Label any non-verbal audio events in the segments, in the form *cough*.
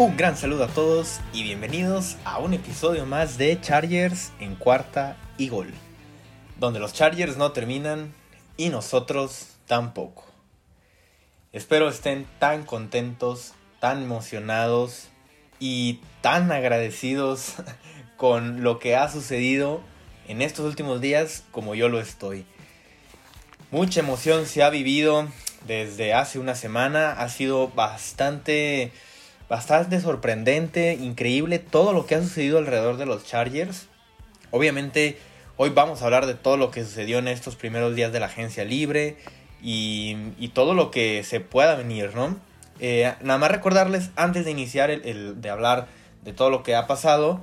Un gran saludo a todos y bienvenidos a un episodio más de Chargers en cuarta y gol, donde los Chargers no terminan y nosotros tampoco. Espero estén tan contentos, tan emocionados y tan agradecidos *laughs* con lo que ha sucedido en estos últimos días como yo lo estoy. Mucha emoción se ha vivido desde hace una semana, ha sido bastante bastante sorprendente, increíble todo lo que ha sucedido alrededor de los Chargers. Obviamente hoy vamos a hablar de todo lo que sucedió en estos primeros días de la agencia libre y, todo lo que se pueda venir, ¿no? Eh, nada más recordarles antes de iniciar el, de hablar de todo lo que ha pasado,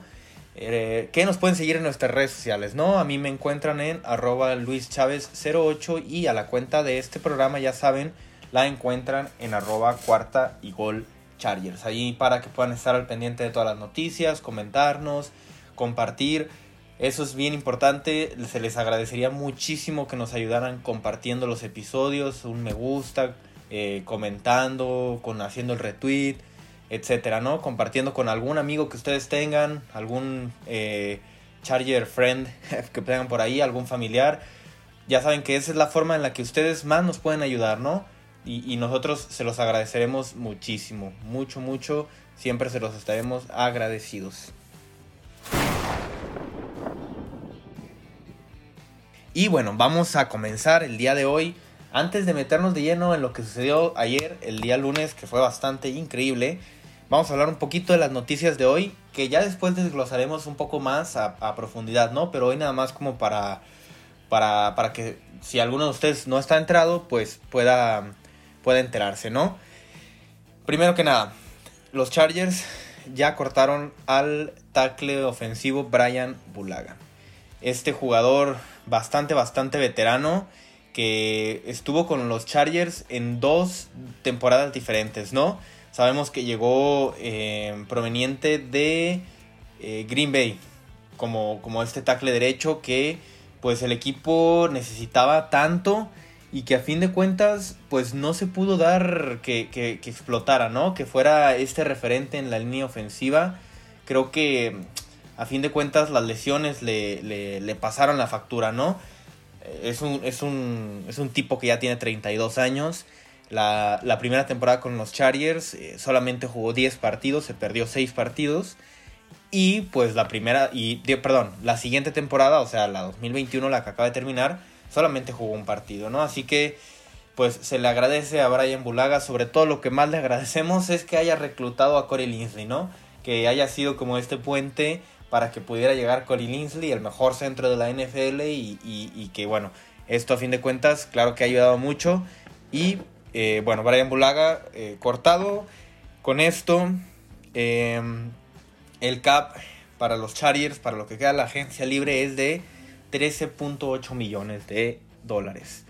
eh, que nos pueden seguir en nuestras redes sociales, ¿no? A mí me encuentran en arroba luischavez08 y a la cuenta de este programa, ya saben, la encuentran en arroba cuarta y gol Chargers. Ahí para que puedan estar al pendiente de todas las noticias, comentarnos, compartir. Eso es bien importante. Se les agradecería muchísimo que nos ayudaran compartiendo los episodios, un me gusta, eh, comentando, con haciendo el retweet, etcétera, ¿no? Compartiendo con algún amigo que ustedes tengan, algún eh, Charger friend *laughs* que tengan por ahí, algún familiar. Ya saben que esa es la forma en la que ustedes más nos pueden ayudar, ¿no? Y, nosotros se los agradeceremos muchísimo, mucho, mucho. Siempre se los estaremos agradecidos. Y bueno, vamos a comenzar el día de hoy. Antes de meternos de lleno en lo que sucedió ayer, el día lunes, que fue bastante increíble, vamos a hablar un poquito de las noticias de hoy, que ya después desglosaremos un poco más a, profundidad, ¿no? Pero hoy nada más como para, para, para que si alguno de ustedes no está entrado, pues pueda puede enterarse, ¿no? Primero que nada, los Chargers ya cortaron al tackle ofensivo Brian Bulaga. Este jugador bastante, bastante veterano que estuvo con los Chargers en dos temporadas diferentes, ¿no? Sabemos que llegó eh, proveniente de eh, Green Bay como, como este tackle derecho que pues el equipo necesitaba tanto y que a fin de cuentas pues no se pudo dar que, que, explotara, ¿no? Que fuera este referente en la línea ofensiva. Creo que a fin de cuentas las lesiones le, le, pasaron la factura, ¿no? Es un, es, un, es un tipo que ya tiene 32 años. La, la primera temporada con los Chargers eh, solamente jugó 10 partidos, se perdió 6 partidos. Y pues la primera, y perdón, la siguiente temporada, o sea, la 2021, la que acaba de terminar, solamente jugó un partido, ¿no? Así que pues se le agradece a Brian Bulaga, sobre todo lo que más le agradecemos es que haya reclutado a Corey Linsley, ¿no? Que haya sido como este puente para que pudiera llegar Corey Linsley, el mejor centro de la NFL y, que bueno, esto a fin de cuentas claro que ha ayudado mucho y eh, bueno, Brian Bulaga eh, cortado con esto, em, el cap para los Chargers, para lo que queda la agencia libre es de 13.8 millones de dólares.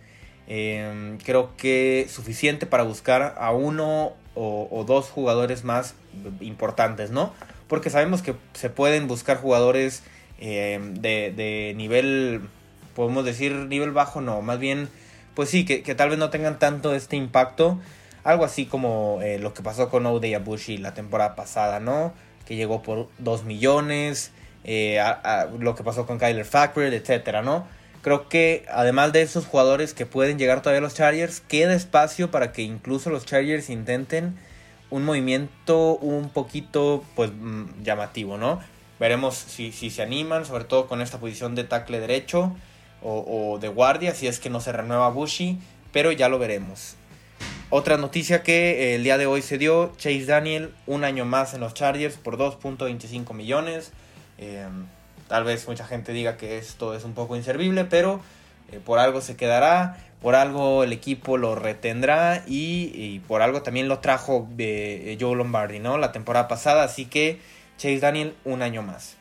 Em, creo que suficiente para buscar a uno o, dos jugadores más importantes, ¿no? Porque sabemos que se pueden buscar jugadores em, de, nivel, podemos decir nivel bajo, no, más bien, pues sí, que, tal vez no tengan tanto este impacto. Algo así como eh, lo que pasó con Ode Abushi la temporada pasada, ¿no? Que llegó por 2 millones. Eh, lo que pasó con Kyler Fackrell, etcétera, ¿no? Creo que además de esos jugadores que pueden llegar todavía a los Chargers, queda espacio para que incluso los Chargers intenten un movimiento un poquito pues mm, llamativo, ¿no? Veremos si, si se animan, sobre todo con esta posición de tackle derecho o, de guardia, si es que no se renueva Bushi, pero ya lo veremos. Otra noticia que el día de hoy se dio, Chase Daniel, un año más en los Chargers por 2.25 millones. Em, tal vez mucha gente diga que esto es un poco inservible, pero eh, por algo se quedará, por algo el equipo lo retendrá y, por algo también lo trajo de eh, Joe Lombardi, ¿no? La temporada pasada, así que Chase Daniel un año más.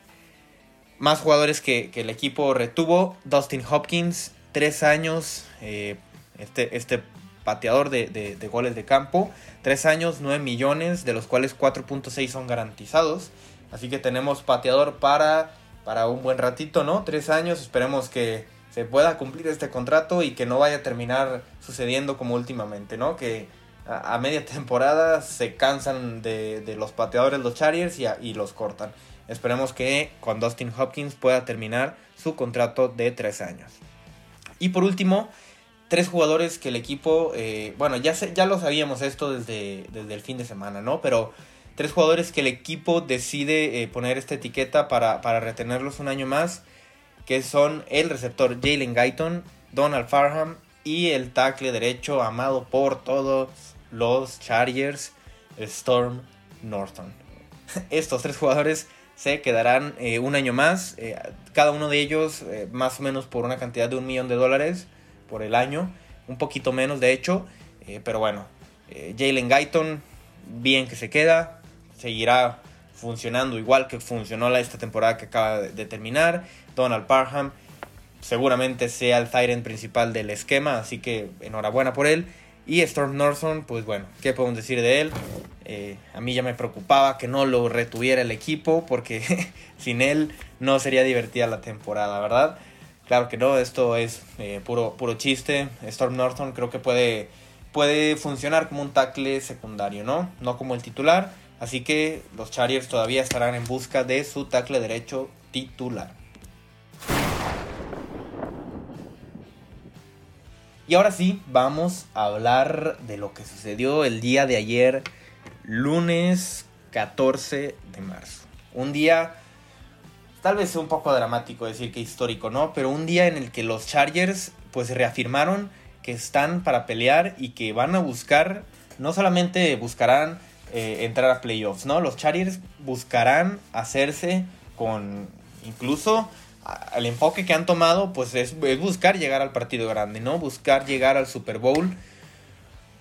Más jugadores que, el equipo retuvo, Dustin Hopkins, tres años, eh, este, este pateador de, de, goles de campo, tres años, 9 millones, de los cuales 4.6 son garantizados. Así que tenemos pateador para, para un buen ratito, ¿no? Tres años, esperemos que se pueda cumplir este contrato y que no vaya a terminar sucediendo como últimamente, ¿no? Que a, media temporada se cansan de, los pateadores, los Chargers, y, los cortan. Esperemos que con Dustin Hopkins pueda terminar su contrato de tres años. Y por último, tres jugadores que el equipo, eh, bueno, ya, ya lo sabíamos esto desde, desde el fin de semana, ¿no? Pero tres jugadores que el equipo decide eh, poner esta etiqueta para, para, retenerlos un año más, que son el receptor Jalen Guyton, Donald Farham y el tackle derecho amado por todos los Chargers, Storm Norton. *laughs* Estos tres jugadores se quedarán eh, un año más, eh, cada uno de ellos más o menos por una cantidad de un millón de dólares por el año, un poquito menos de hecho, pero bueno, Jalen Guyton, bien que se queda, seguirá funcionando igual que funcionó esta temporada que acaba de terminar, Donald Parham seguramente sea el Tyrant principal del esquema, así que enhorabuena por él. Y Storm Norton, pues bueno, ¿qué podemos decir de él? Eh, a mí ya me preocupaba que no lo retuviera el equipo porque *laughs* sin él no sería divertida la temporada, ¿verdad? Claro que no, esto es eh, puro, puro chiste. Storm Norton creo que puede, puede funcionar como un tackle secundario, ¿no? No como el titular. Así que los Chargers todavía estarán en busca de su tackle derecho titular. Y ahora sí, vamos a hablar de lo que sucedió el día de ayer, lunes 14 de marzo. Un día, tal vez sea un poco dramático decir que histórico, ¿no? Pero un día en el que los Chargers pues reafirmaron que están para pelear y que van a buscar, no solamente buscarán eh, entrar a playoffs, ¿no? Los Chargers buscarán hacerse con incluso el enfoque que han tomado pues es, buscar llegar al partido grande, ¿no? Buscar llegar al Super Bowl.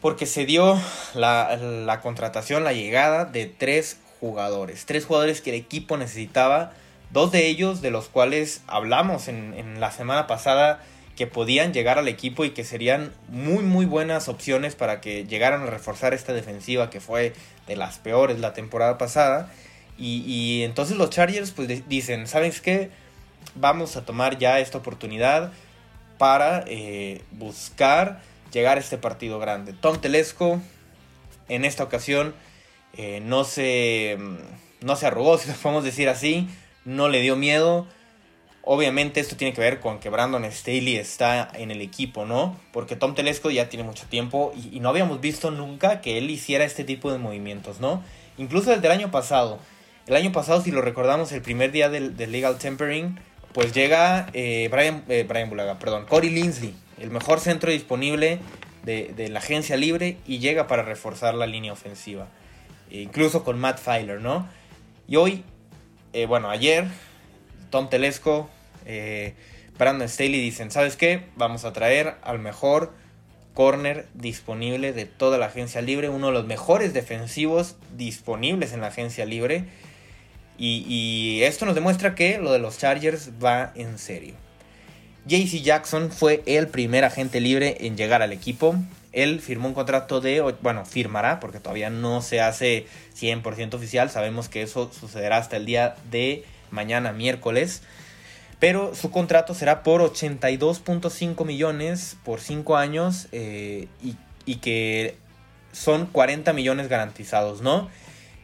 Porque se dio la, contratación, la llegada de tres jugadores. Tres jugadores que el equipo necesitaba. Dos de ellos de los cuales hablamos en, en la semana pasada que podían llegar al equipo y que serían muy muy buenas opciones para que llegaran a reforzar esta defensiva que fue de las peores la temporada pasada. Y, y entonces los Chargers pues dicen, ¿sabes qué? vamos a tomar ya esta oportunidad para eh, buscar llegar a este partido grande. Tom Telesco en esta ocasión eh, no, se, no se *laughs* si lo podemos decir así, no le dio miedo. Obviamente esto tiene que ver con que Brandon Staley está en el equipo, ¿no? Porque Tom Telesco ya tiene mucho tiempo y, no habíamos visto nunca que él hiciera este tipo de movimientos, ¿no? Incluso desde el año pasado. El año pasado, si lo recordamos, el primer día del, Legal Tempering, pues llega eh, Brian, eh, Brian Bulaga, perdón, Corey Linsley, el mejor centro disponible de, la agencia libre y llega para reforzar la línea ofensiva. E incluso con Matt Filer, ¿no? Y hoy, eh, bueno, ayer, Tom Telesco, Brandon Staley dicen, ¿sabes qué? Vamos a traer al mejor corner disponible de toda la agencia libre, uno de los mejores defensivos disponibles en la agencia libre y, esto nos demuestra que lo de los Chargers va en serio. JC Jackson fue el primer agente libre en llegar al equipo. Él firmó un contrato de, bueno, firmará porque todavía no se hace 100% oficial. Sabemos que eso sucederá hasta el día de mañana, miércoles. Pero su contrato será por 82.5 millones por 5 años eh, y, que son 40 millones garantizados, ¿no?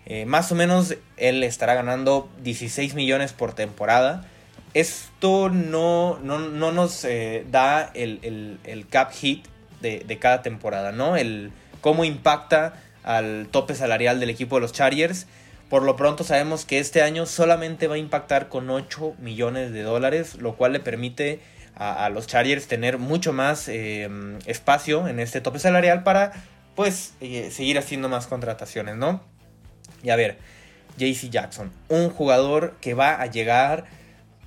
Eh, más o menos él estará ganando 16 millones por temporada. Esto no, no, nos eh, da el, cap hit de, cada temporada, ¿no? El cómo impacta al tope salarial del equipo de los Chargers. Por lo pronto sabemos que este año solamente va a impactar con 8 millones de dólares, lo cual le permite a, los Chargers tener mucho más em, espacio en este tope salarial para pues eh, seguir haciendo más contrataciones, ¿no? Y a ver, JC Jackson, un jugador que va a llegar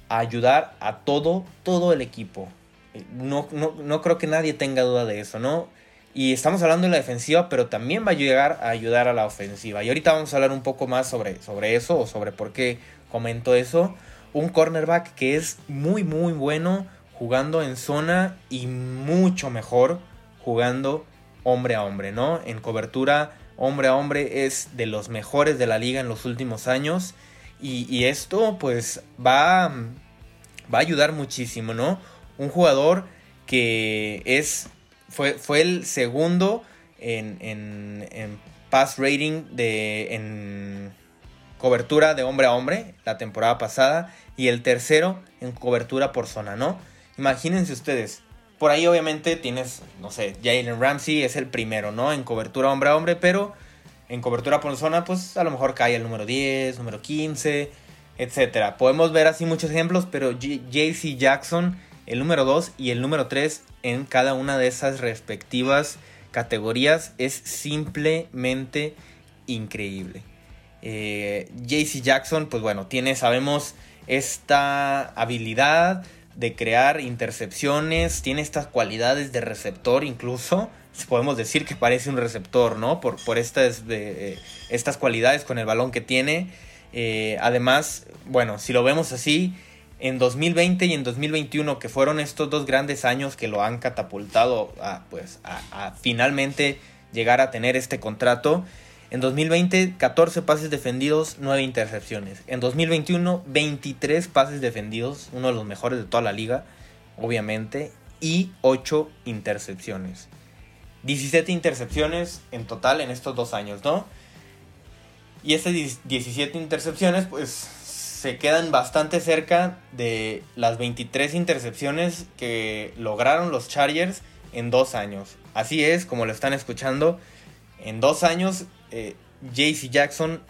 a ayudar a todo, todo el equipo. Eh, no, no, creo que nadie tenga duda de eso, ¿no? Y estamos hablando de la defensiva, pero también va a llegar a ayudar a la ofensiva. Y ahorita vamos a hablar un poco más sobre, sobre eso o sobre por qué comento eso. Un cornerback que es muy, muy bueno jugando en zona y mucho mejor jugando hombre a hombre, ¿no? En cobertura hombre a hombre es de los mejores de la liga en los últimos años. Y, esto pues va, va a ayudar muchísimo, ¿no? Un jugador que es, fue, fue el segundo en, en, en pass rating de, en cobertura de hombre a hombre la temporada pasada y el tercero en cobertura por zona, ¿no? Imagínense ustedes, por ahí obviamente tienes, no sé, Jalen Ramsey es el primero, ¿no? En cobertura hombre a hombre, pero en cobertura por zona, pues a lo mejor cae el número 10, número 15, etc. Podemos ver así muchos ejemplos, pero JC Jackson, el número 2 y el número 3 en cada una de esas respectivas categorías es simplemente increíble. Eh, JC Jackson, pues bueno, tiene, sabemos, esta habilidad de crear intercepciones, tiene estas cualidades de receptor incluso. Podemos decir que parece un receptor, ¿no? Por, por estas, de, estas cualidades con el balón que tiene. Eh, además, bueno, si lo vemos así, en 2020 y en 2021, que fueron estos dos grandes años que lo han catapultado a, pues, a finalmente llegar a tener este contrato, en 2020, 14 pases defendidos, 9 intercepciones. En 2021, 23 pases defendidos, uno de los mejores de toda la liga, obviamente, y 8 intercepciones. 17 intercepciones en total en estos dos años, ¿no? Y estas 17 intercepciones, pues se quedan bastante cerca de las 23 intercepciones que lograron los Chargers en dos años. Así es, como lo están escuchando, en dos años eh, JC Jackson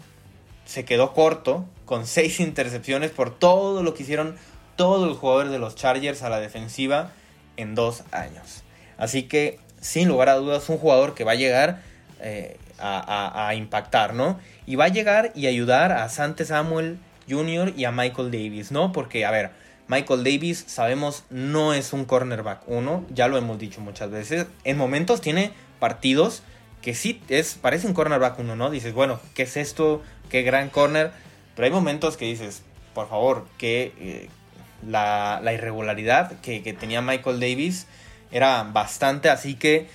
se quedó corto con *laughs* seis intercepciones por todo lo que hicieron todos los jugadores de los Chargers a la defensiva en dos años. Así que, sin lugar a dudas, un jugador que va a llegar eh, a, impactar, ¿no? Y va a llegar y ayudar a Sante Samuel Jr. y a Michael Davis, ¿no? Porque, a ver, Michael Davis, sabemos, no es un cornerback uno, ya lo hemos dicho muchas veces. En momentos tiene partidos que sí es, parece un cornerback uno, ¿no? Dices, bueno, ¿qué es esto? ¿Qué gran corner? Pero hay momentos que dices, por favor, que eh, la, irregularidad que, tenía Michael Davis era bastante, así que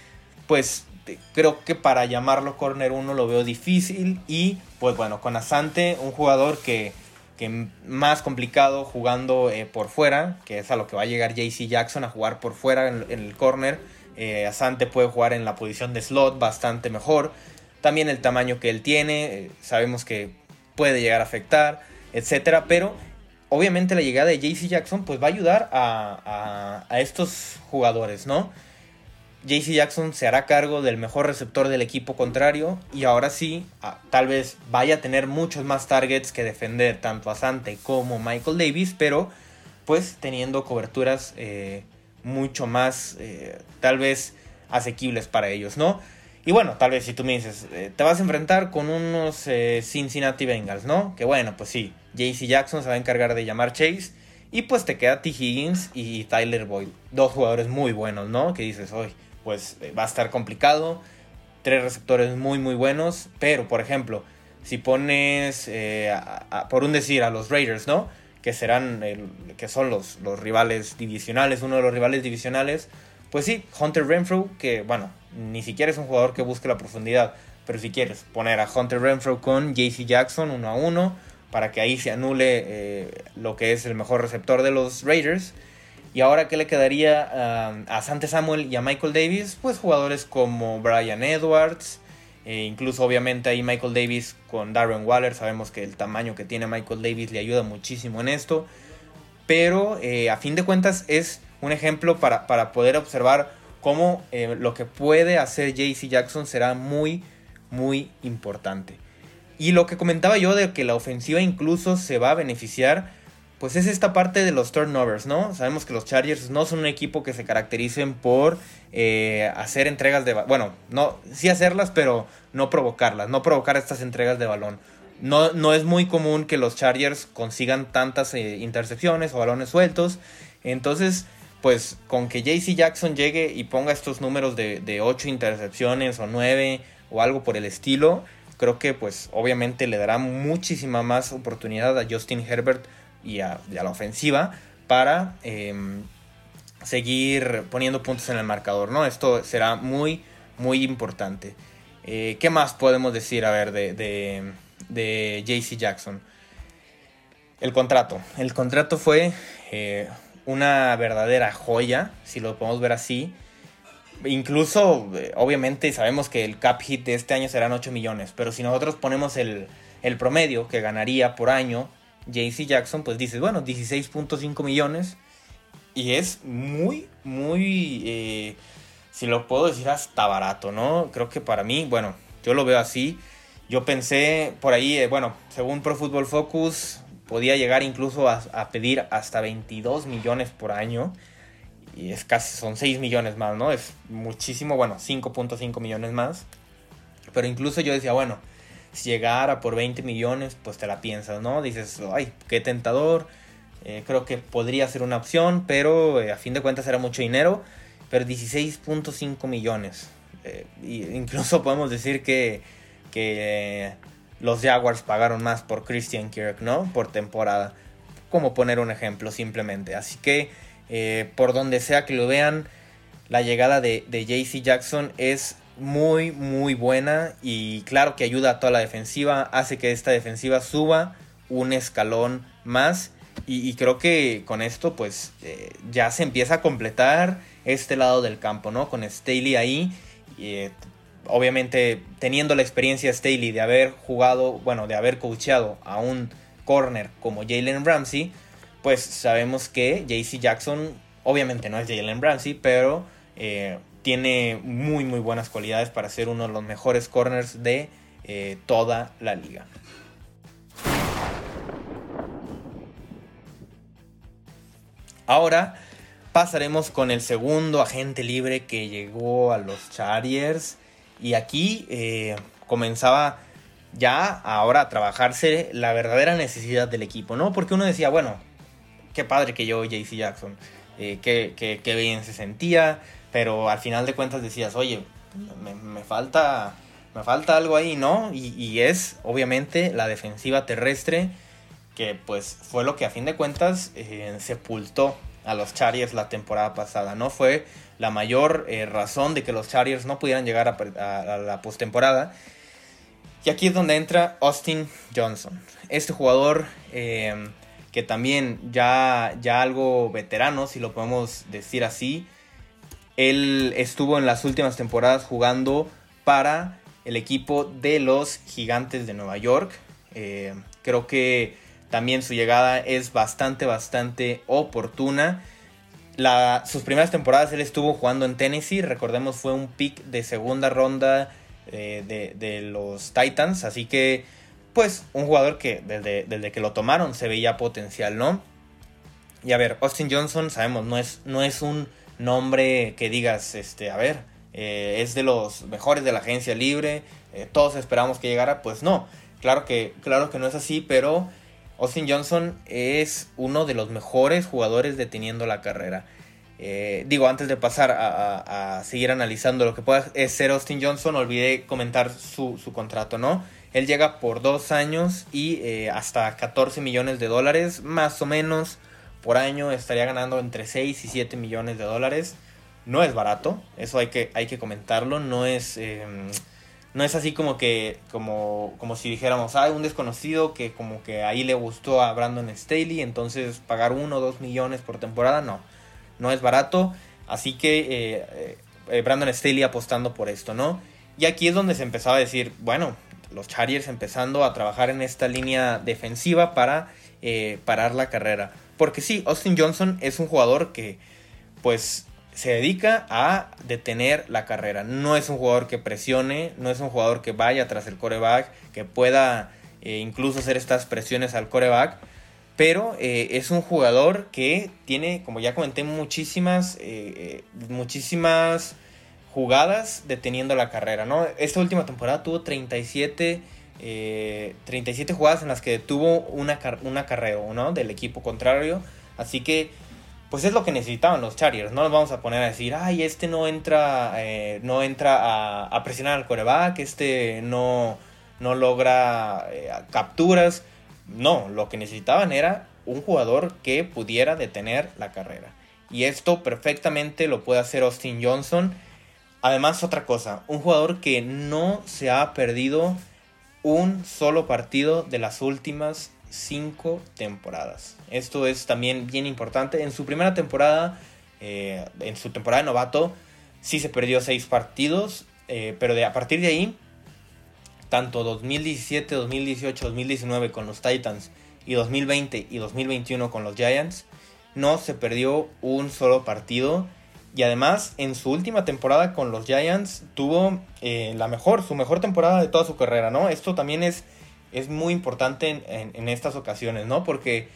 pues creo que para llamarlo corner uno lo veo difícil y pues bueno, con Asante, un jugador que, que más complicado jugando eh, por fuera, que es a lo que va a llegar JC Jackson a jugar por fuera en el corner eh, Asante puede jugar en la posición de slot bastante mejor. También el tamaño que él tiene, eh, sabemos que puede llegar a afectar, etcétera. Pero obviamente la llegada de JC Jackson pues va a ayudar a, estos jugadores, ¿no? JC Jackson se hará cargo del mejor receptor del equipo contrario y ahora sí, tal vez vaya a tener muchos más targets que defender tanto a Asante como Michael Davis, pero pues teniendo coberturas eh, mucho más, eh, tal vez, asequibles para ellos, ¿no? Y bueno, tal vez si tú me dices, eh, te vas a enfrentar con unos Cincinnati Bengals, ¿no? Que bueno, pues sí, JC Jackson se va a encargar de llamar Chase. Y pues te queda T. Higgins y Tyler Boyd. Dos jugadores muy buenos, ¿no? Que dices, hoy, pues va a estar complicado. Tres receptores muy, muy buenos. Pero, por ejemplo, si pones, por un decir, a los Raiders, ¿no? que serán que son los, los rivales divisionales, uno de los rivales divisionales, pues sí, Hunter Renfrew, que bueno, ni siquiera es un jugador que busque la profundidad, pero si quieres poner a Hunter Renfrew con JC Jackson uno a uno, para que ahí se anule eh, lo que es el mejor receptor de los Raiders. Y ahora, ¿qué le quedaría a, a Sante Samuel y a Michael Davis? Pues jugadores como Brian Edwards, eh, incluso obviamente ahí Michael Davis con Darren Waller, sabemos que el tamaño que tiene Michael Davis le ayuda muchísimo en esto. Pero eh, a fin de cuentas es un ejemplo para, para poder observar cómo eh, lo que puede hacer JC Jackson será muy, muy importante. Y lo que comentaba yo de que la ofensiva incluso se va a beneficiar pues es esta parte de los turnovers, ¿no? Sabemos que los Chargers no son un equipo que se caractericen por eh, hacer entregas de bueno, no, sí hacerlas, pero no provocarlas, no provocar estas entregas de balón. No, no es muy común que los Chargers consigan tantas eh, intercepciones o balones sueltos. Entonces, pues con que JC Jackson llegue y ponga estos números de, de 8 intercepciones o 9 o algo por el estilo, creo que pues obviamente le dará muchísima más oportunidad a Justin Herbert y a, la ofensiva para em, seguir poniendo puntos en el marcador, ¿no? Esto será muy, muy importante. Eh, ¿Qué más podemos decir, a ver, de, de, de JC Jackson? El contrato. El contrato fue eh, una verdadera joya, si lo podemos ver así. incluso, eh, obviamente, sabemos que el cap hit de este año serán 8 millones, pero si nosotros ponemos el, el promedio que ganaría por año JC Jackson, pues dices, bueno, 16.5 millones. Y es muy, muy, eh, si lo puedo decir, hasta barato, ¿no? Creo que para mí, bueno, yo lo veo así. Yo pensé por ahí, eh, bueno, según Pro Football Focus, podía llegar incluso a, a, pedir hasta 22 millones por año. Y es casi, son 6 millones más, ¿no? Es muchísimo, bueno, 5.5 millones más. Pero incluso yo decía, bueno, si llegara por 20 millones, pues te la piensas, ¿no? Dices, ay, qué tentador. Eh, creo que podría ser una opción, pero eh, a fin de cuentas era mucho dinero. Pero 16.5 millones. Eh, incluso *laughs* podemos decir que, que los Jaguars pagaron más por Christian Kirk, ¿no? Por temporada. Como poner un ejemplo simplemente. Así que por donde sea que lo vean, la llegada de, de JC Jackson es muy, muy buena y claro que ayuda a toda la defensiva, hace que esta defensiva suba un escalón más y, creo que con esto pues eh, ya se empieza a completar este lado del campo, ¿no? Con Staley ahí, y, eh, obviamente teniendo la experiencia Staley de haber jugado, bueno, de haber coacheado a un corner como Jalen Ramsey, pues sabemos que JC Jackson obviamente no es Jalen Ramsey, pero... Eh, tiene muy muy buenas cualidades para ser uno de los mejores corners de eh, toda la liga. Ahora pasaremos con el segundo agente libre que llegó a los Chargers y aquí eh, comenzaba ya ahora a trabajarse la verdadera necesidad del equipo, ¿no? Porque uno decía, bueno, qué padre que yo JC Jackson, eh, qué, qué bien se sentía, pero al final de cuentas decías, oye, me, falta, me falta algo ahí, ¿no? Y, es obviamente la defensiva terrestre, que pues fue lo que a fin de cuentas eh, sepultó a los Chargers la temporada pasada, ¿no? Fue la mayor eh, razón de que los Chargers no pudieran llegar a, la postemporada. Y aquí es donde entra Austin Johnson. Este jugador que también ya, ya algo veterano, si lo podemos decir así, él estuvo en las últimas temporadas jugando para el equipo de los Gigantes de Nueva York. Eh, creo que también su llegada es bastante, bastante oportuna. sus primeras temporadas él estuvo jugando en Tennessee. Recordemos fue un pick de segunda ronda eh, de, los Titans. Así que pues un jugador que desde, desde, que lo tomaron se veía potencial, ¿no? Y a ver, Austin Johnson sabemos, no es, no es un nombre que digas, este, a ver, eh, es de los mejores de la agencia libre, eh, todos esperamos que llegara, pues no, claro que, claro que no es así, pero Austin Johnson es uno de los mejores jugadores deteniendo la carrera. Eh, digo, antes de pasar a, seguir analizando lo que pueda ser Austin Johnson, olvidé comentar su, su contrato, ¿no? Él llega por dos años y hasta 14 millones de dólares, más o menos por año estaría ganando entre 6 y 7 millones de dólares. No es barato, eso hay que, hay que comentarlo, no es, em, no es así como que, como, como si dijéramos, hay un desconocido que como que ahí le gustó a Brandon Staley, entonces pagar 1 o 2 millones por temporada, no, no es barato, así que eh, eh, eh, Brandon Staley apostando por esto, ¿no? Y aquí es donde se empezaba a decir, bueno, los Chargers empezando a trabajar en esta línea defensiva para parar la carrera. Porque sí, Austin Johnson es un jugador que pues se dedica a detener la carrera. No es un jugador que presione, no es un jugador que vaya tras el coreback, que pueda eh, incluso hacer estas presiones al coreback. Pero eh, es un jugador que tiene, como ya comenté, muchísimas, eh, muchísimas jugadas deteniendo la carrera. ¿no? Esta última temporada tuvo 37 37 eh, jugadas en las que tuvo una, una acarreo ¿no? del equipo contrario. Así que, pues es lo que necesitaban los Chargers. No nos vamos a poner a decir, ay, este no entra, eh, no entra a, presionar al coreback, este no, no logra eh, capturas. No, lo que necesitaban era un jugador que pudiera detener la carrera. Y esto perfectamente lo puede hacer Austin Johnson. Además, otra cosa, un jugador que no se ha perdido un solo partido de las últimas cinco temporadas. Esto es también bien importante. En su primera temporada, eh, en su temporada de novato, sí se perdió seis partidos, eh, pero de, a partir de ahí, tanto 2017, 2018, 2019 con los Titans y 2020 y 2021 con los Giants, no se perdió un solo partido. Y además, en su última temporada con los Giants, tuvo eh, la mejor, su mejor temporada de toda su carrera, ¿no? Esto también es, es muy importante en, estas ocasiones, ¿no? Porque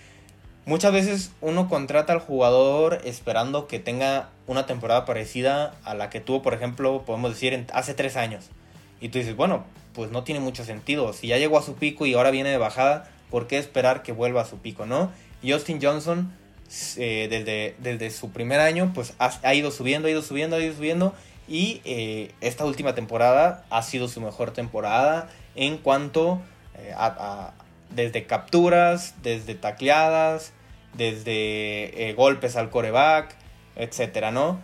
muchas veces uno contrata al jugador esperando que tenga una temporada parecida a la que tuvo, por ejemplo, podemos decir, hace tres años. Y tú dices, bueno, pues no tiene mucho sentido. Si ya llegó a su pico y ahora viene de bajada, ¿por qué esperar que vuelva a su pico, no? Justin Johnson eh, desde, desde su primer año, pues ha, ido subiendo, ha ido subiendo, ha ido subiendo. Y eh, esta última temporada ha sido su mejor temporada en cuanto eh, a, desde capturas, desde tacleadas, desde golpes al coreback, etcétera, ¿no?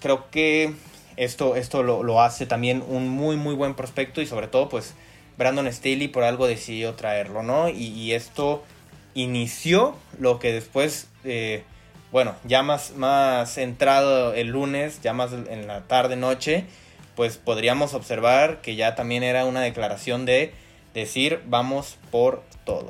Creo que esto, esto lo, hace también un muy, muy buen prospecto y sobre todo, pues, Brandon Staley por algo decidió traerlo, ¿no? y esto inició lo que después, eh, bueno, ya más, más entrado el lunes, ya más en la tarde, noche, pues podríamos observar que ya también era una declaración de decir vamos por todo.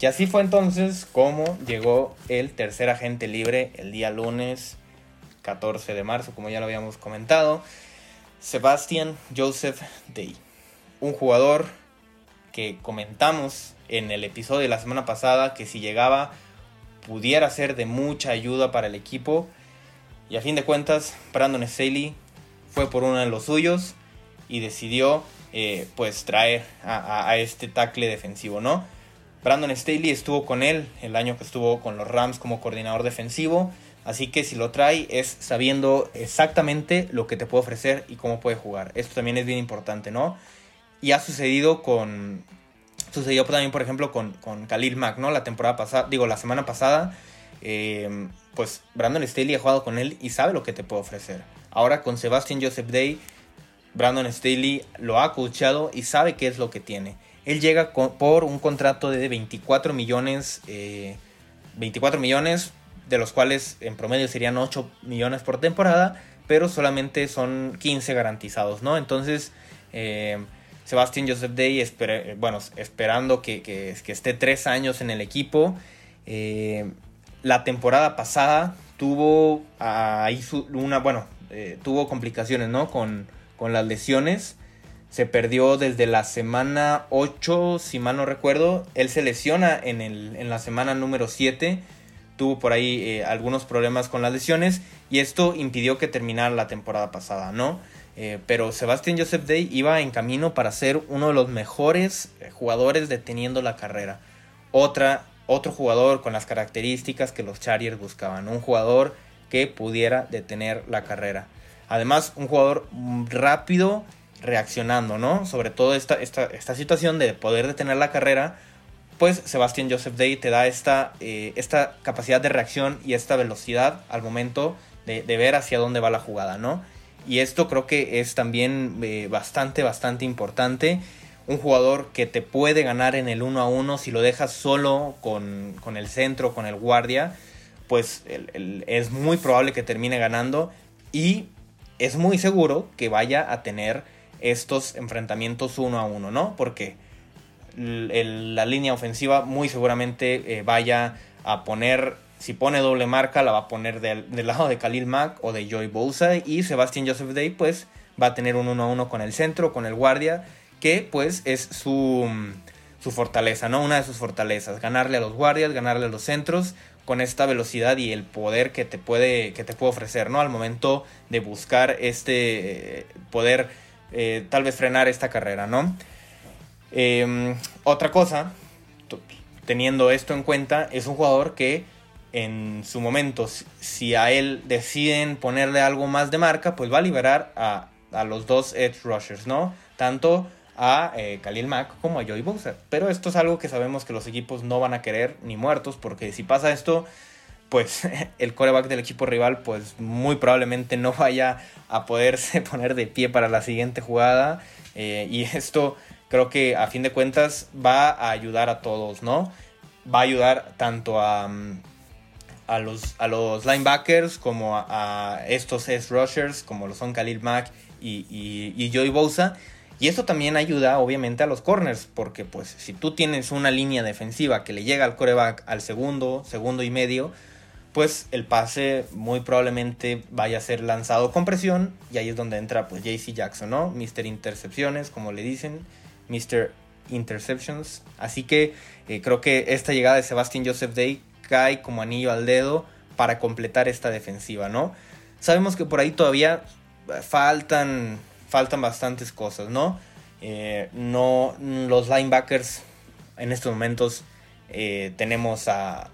Y así fue entonces como llegó el tercer agente libre el día lunes 14 de marzo, como ya lo habíamos comentado, Sebastian Joseph Day un jugador que comentamos en el episodio de la semana pasada que si llegaba pudiera ser de mucha ayuda para el equipo. Y a fin de cuentas, Brandon Staley fue por uno de los suyos y decidió eh, pues traer a, este tackle defensivo, ¿no? Brandon Staley estuvo con él el año que estuvo con los Rams como coordinador defensivo. Así que si lo trae es sabiendo exactamente lo que te puede ofrecer y cómo puede jugar. Esto también es bien importante, ¿no? Y ha sucedido con. Sucedió también, por ejemplo, con, con Khalil Mack, ¿no? La temporada pasada, digo, la semana pasada. Eh, pues Brandon Staley ha jugado con él y sabe lo que te puede ofrecer. Ahora con Sebastian Joseph Day, Brandon Staley lo ha coachado y sabe qué es lo que tiene. Él llega por un contrato de 24 millones, 24 eh, millones, de los cuales en promedio serían 8 millones por temporada, pero solamente son 15 garantizados, ¿no? Entonces, eh, Sebastián Joseph Day, bueno, esperando que, esté tres años en el equipo. Eh, la temporada pasada tuvo ahí una, bueno, eh, tuvo complicaciones, ¿no? Con, las lesiones. Se perdió desde la semana 8, si mal no recuerdo. Él se lesiona en, la semana número 7. Tuvo por ahí eh, algunos problemas con las lesiones. Y esto impidió que terminara la temporada pasada, ¿no? Eh, pero Sebastian Joseph Day iba en camino para ser uno de los mejores eh, jugadores deteniendo la carrera. Otra, otro jugador con las características que los Chargers buscaban. Un jugador que pudiera detener la carrera. Además, un jugador rápido reaccionando, ¿no? Sobre todo esta, esta, esta situación de poder detener la carrera. Pues Sebastian Joseph Day te da esta, eh, esta capacidad de reacción y esta velocidad al momento de, de ver hacia dónde va la jugada, ¿no? Y esto creo que es también eh, bastante, bastante importante. Un jugador que te puede ganar en el uno a uno si lo dejas solo con, el centro, con el guardia, pues es muy probable que termine ganando y es muy seguro que vaya a tener estos enfrentamientos uno a uno, ¿no? Porque la línea ofensiva muy seguramente eh, vaya a poner si pone doble marca, la va a poner del, lado de Khalil Mack o de Joy Bosa. Y Sebastian Joseph Day, pues, va a tener un 1 a 1 con el centro, con el guardia, que pues es su, su fortaleza, ¿no? Una de sus fortalezas. Ganarle a los guardias, ganarle a los centros con esta velocidad y el poder que te puede, que te puede ofrecer, ¿no? Al momento de buscar este eh, poder eh, tal vez frenar esta carrera, ¿no? Em, otra cosa, teniendo esto en cuenta, es un jugador que en su momento, si a él deciden ponerle algo más de marca, pues va a liberar a, los dos edge rushers, ¿no? Tanto a eh, Khalil Mack como a Joey Bosa. Pero esto es algo que sabemos que los equipos no van a querer ni muertos, porque si pasa esto, pues *laughs* el coreback del equipo rival, pues muy probablemente no vaya a poderse *laughs* poner de pie para la siguiente jugada. Eh, y esto creo que a fin de cuentas va a ayudar a todos, ¿no? Va a ayudar tanto a, mm, a los, a los linebackers como a, estos S rushers como lo son Khalil Mack y, y, y Joey Bosa. Y esto también ayuda obviamente a los corners, porque pues si tú tienes una línea defensiva que le llega al coreback al segundo, segundo y medio, pues el pase muy probablemente vaya a ser lanzado con presión y ahí es donde entra pues JC Jackson, ¿no? Mr. Intercepciones, como le dicen, Mr. Interceptions. Así que eh, creo que esta llegada de Sebastian Joseph Day cae como anillo al dedo para completar esta defensiva, ¿no? Sabemos que por ahí todavía faltan, faltan bastantes cosas, ¿no? Eh, no los linebackers en estos momentos eh, tenemos a,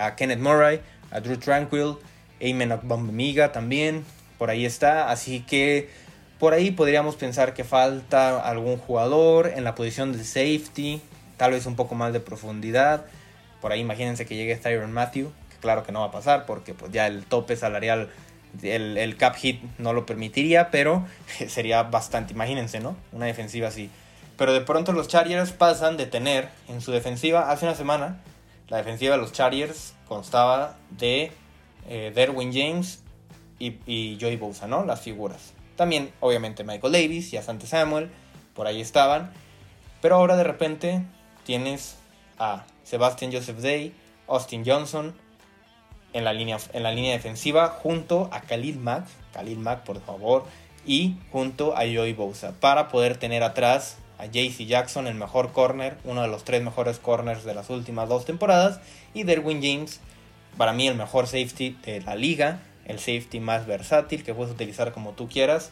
a Kenneth Murray, a Drew Tranquil, Amen Bombamiga también, por ahí está, así que por ahí podríamos pensar que falta algún jugador en la posición de safety, tal vez un poco más de profundidad. Por ahí imagínense que llegue Tyron Matthew, que claro que no va a pasar porque pues ya el tope salarial, el, cap hit no lo permitiría, pero *laughs* sería bastante, imagínense, ¿no? Una defensiva así. Pero de pronto los Chargers pasan de tener en su defensiva, hace una semana, la defensiva de los Chargers constaba de eh, Derwin James y, y Joey Bosa, ¿no? Las figuras. También, obviamente, Michael Davis y Asante Samuel, por ahí estaban. Pero ahora de repente tienes a Sebastian Joseph Day, Austin Johnson en la línea, en la línea defensiva, junto a Khalil Mack, Khalil Mack por favor, y junto a Joey Bosa, para poder tener atrás a JC Jackson, el mejor corner, uno de los tres mejores corners de las últimas dos temporadas, y Derwin James, para mí el mejor safety de la liga, el safety más versátil que puedes utilizar como tú quieras.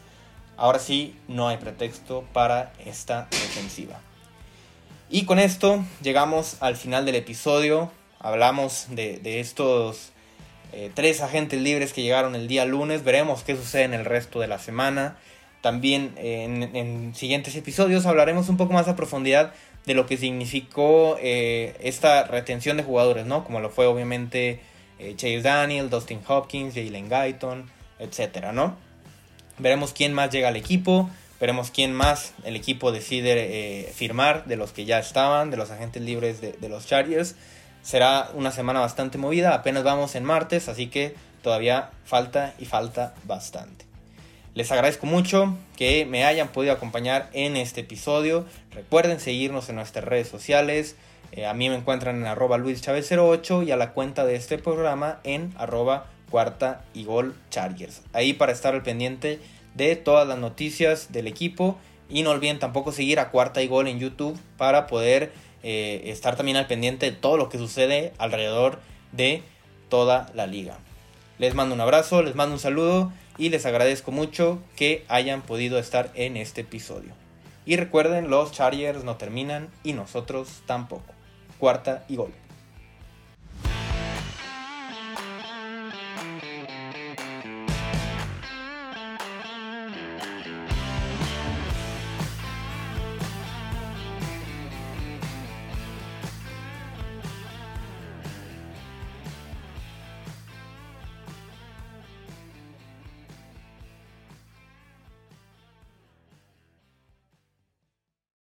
Ahora sí, no hay pretexto para esta defensiva. Y con esto llegamos al final del episodio. Hablamos de, estos eh, tres agentes libres que llegaron el día lunes. Veremos qué sucede en el resto de la semana. También en, siguientes episodios hablaremos un poco más a profundidad de lo que significó eh, esta retención de jugadores, ¿no? Como lo fue obviamente eh, Chase Daniel, Dustin Hopkins, Jalen Guyton, etcétera, ¿no? Veremos quién más llega al equipo, veremos quién más el equipo decide eh, firmar de los que ya estaban, de los agentes libres de, los Chargers. Será una semana bastante movida, apenas vamos en martes, así que todavía falta y falta bastante. Les agradezco mucho que me hayan podido acompañar en este episodio. Recuerden seguirnos en nuestras redes sociales. Eh, a mí me encuentran en arroba luischavez08 y a la cuenta de este programa en arroba cuarta y gol chargers. Ahí para estar al pendiente de todas las noticias del equipo y no olviden tampoco seguir a cuarta y gol en YouTube para poder eh, estar también al pendiente de todo lo que sucede alrededor de toda la liga. Les mando un abrazo, les mando un saludo y les agradezco mucho que hayan podido estar en este episodio. Y recuerden, los Chargers no terminan y nosotros tampoco cuarta y gol.